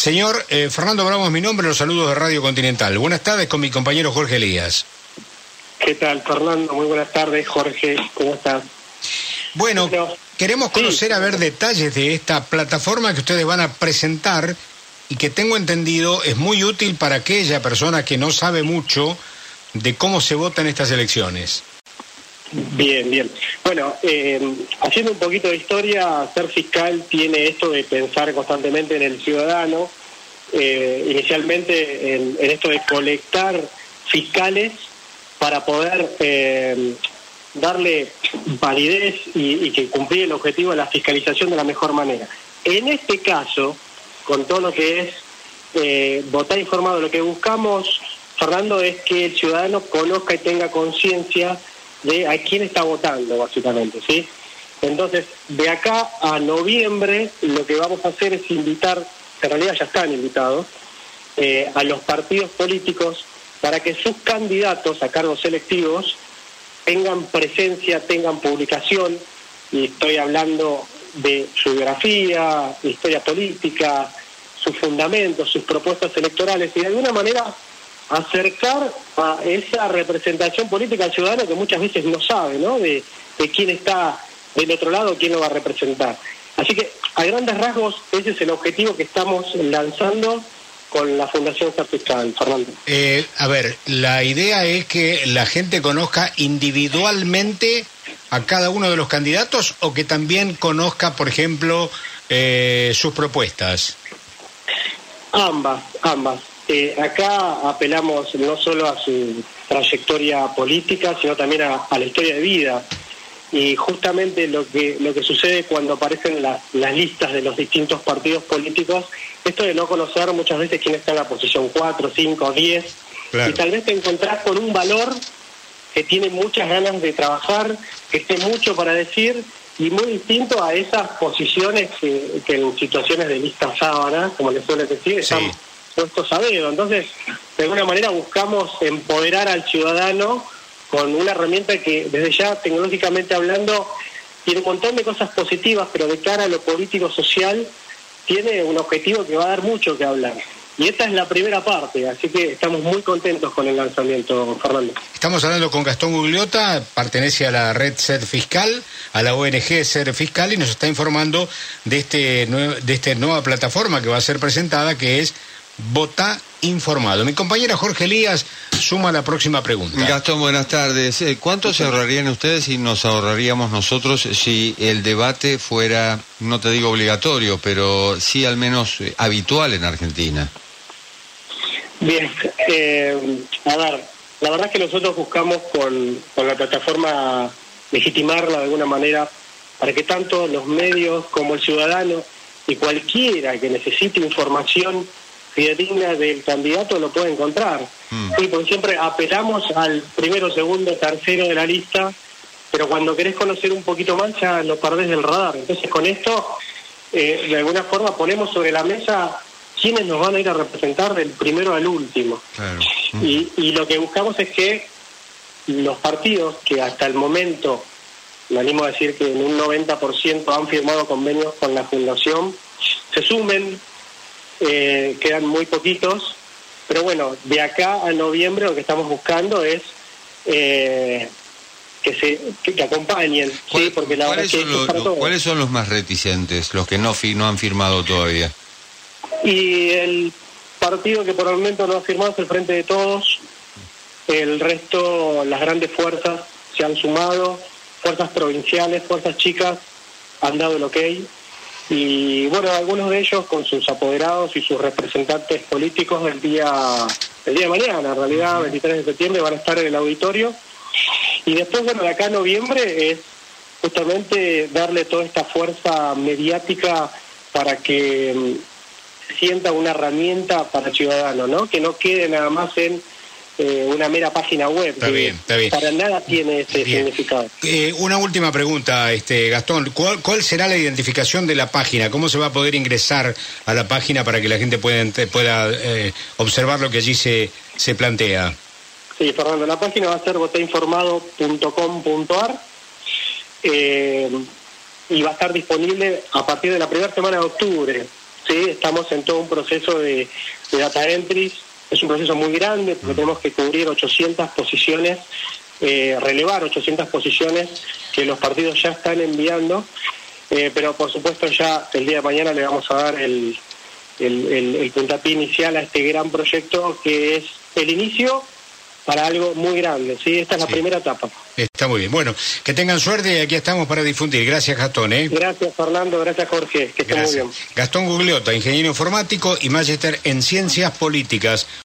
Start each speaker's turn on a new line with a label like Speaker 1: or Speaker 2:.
Speaker 1: Señor eh, Fernando Bravo es mi nombre, los saludos de Radio Continental. Buenas tardes con mi compañero Jorge Elías.
Speaker 2: ¿Qué tal, Fernando? Muy buenas tardes, Jorge. ¿Cómo estás?
Speaker 1: Bueno, queremos conocer a ver detalles de esta plataforma que ustedes van a presentar y que tengo entendido es muy útil para aquella persona que no sabe mucho de cómo se vota en estas elecciones.
Speaker 2: Bien, bien. Bueno, eh, haciendo un poquito de historia, ser fiscal tiene esto de pensar constantemente en el ciudadano, eh, inicialmente en, esto de colectar fiscales para poder eh, darle validez y, que cumplir el objetivo de la fiscalización de la mejor manera. En este caso, con todo lo que es votar informado, lo que buscamos, Fernando, es que el ciudadano conozca y tenga conciencia de a quién está votando, básicamente, ¿sí? Entonces, de acá a noviembre, lo que vamos a hacer es invitar, en realidad ya están invitados, eh, a los partidos políticos para que sus candidatos a cargos selectivos tengan presencia, tengan publicación, y estoy hablando de su biografía, historia política, sus fundamentos, sus propuestas electorales, y de alguna manera acercar a esa representación política al ciudadano que muchas veces no sabe, ¿no? De, quién está del otro lado, quién lo va a representar. Así que, a grandes rasgos, ese es el objetivo que estamos lanzando con la Fundación Fiscal, Fernando.
Speaker 1: Eh, a ver, la idea es que la gente conozca individualmente a cada uno de los candidatos o que también conozca, por ejemplo, eh, sus propuestas.
Speaker 2: Ambas, ambas. Eh, acá apelamos no solo a su trayectoria política, sino también a, la historia de vida. Y justamente lo que, lo que sucede cuando aparecen las listas de los distintos partidos políticos, esto de no conocer muchas veces quién está en la posición 4, 5, 10, y tal vez te encontrás con un valor que tiene muchas ganas de trabajar, que esté mucho para decir, y muy distinto a esas posiciones que, en situaciones de lista sábana, como les suele decir, están puestos a dedo. Entonces, de alguna manera buscamos empoderar al ciudadano con una herramienta que desde ya tecnológicamente hablando tiene un montón de cosas positivas, pero de cara a lo político social tiene un objetivo que va a dar mucho que hablar. Y esta es la primera parte, así que estamos muy contentos con el lanzamiento, Fernando.
Speaker 1: Estamos hablando con Gastón Gugliota, pertenece a la red Ser Fiscal, a la ONG Ser Fiscal, y nos está informando de, este, de esta nueva plataforma que va a ser presentada, que es Vota informado. Mi compañera Jorge Elías suma la próxima pregunta.
Speaker 3: Gastón, buenas tardes. Eh, ¿Cuánto se ahorrarían ustedes y nos ahorraríamos nosotros si el debate fuera, no te digo obligatorio, pero sí al menos eh, habitual en Argentina?
Speaker 2: Bien, eh, a ver, la verdad es que nosotros buscamos con, con la plataforma legitimarla de alguna manera para que tanto los medios como el ciudadano y cualquiera que necesite información fidedigna del candidato lo puede encontrar. Mm. Sí, porque siempre apelamos al primero, segundo, tercero de la lista, pero cuando querés conocer un poquito más ya lo perdés del radar. Entonces con esto, eh, de alguna forma, ponemos sobre la mesa quiénes nos van a ir a representar del primero al último. Mm. Y, y lo que buscamos es que los partidos que hasta el momento, me animo a decir que en un 90% han firmado convenios con la Fundación, se sumen eh, quedan muy poquitos, pero bueno, de acá a noviembre lo que estamos buscando es eh, que se que, acompañen, ¿sí? porque la
Speaker 3: ¿cuáles, son los, ¿Cuáles son los más reticentes, los que no, no han firmado todavía?
Speaker 2: Y el partido que por el momento no ha firmado es el Frente de Todos, el resto, las grandes fuerzas se han sumado, fuerzas provinciales, fuerzas chicas, han dado el ok y bueno, algunos de ellos con sus apoderados y sus representantes políticos el día, el día de mañana, en realidad, 23 de septiembre, van a estar en el auditorio. Y después, bueno, de acá noviembre es justamente darle toda esta fuerza mediática para que mm, sienta una herramienta para el ciudadano, ¿no? Que no quede nada más en eh, una mera página web. Para nada tiene ese significado.
Speaker 1: Eh, una última pregunta, este Gastón. ¿Cuál, será la identificación de la página? ¿Cómo se va a poder ingresar a la página para que la gente pueda, pueda eh, observar lo que allí se, se plantea?
Speaker 2: Sí, Fernando, la página va a ser votainformado.com.ar y va a estar disponible a partir de la primera semana de octubre. ¿sí? Estamos en todo un proceso de, data entry. Es un proceso muy grande porque tenemos que cubrir 800 posiciones, eh, relevar 800 posiciones que los partidos ya están enviando. Eh, pero por supuesto ya el día de mañana le vamos a dar el, el, el puntapié inicial a este gran proyecto que es el inicio para algo muy grande. ¿sí? Esta es la primera etapa.
Speaker 1: Está muy bien. Bueno, que tengan suerte y aquí estamos para difundir. Gracias, Gastón. ¿eh?
Speaker 2: Gracias, Fernando. Gracias, Jorge. Que estén muy bien.
Speaker 1: Gastón Gugliota, ingeniero informático y magister en ciencias políticas.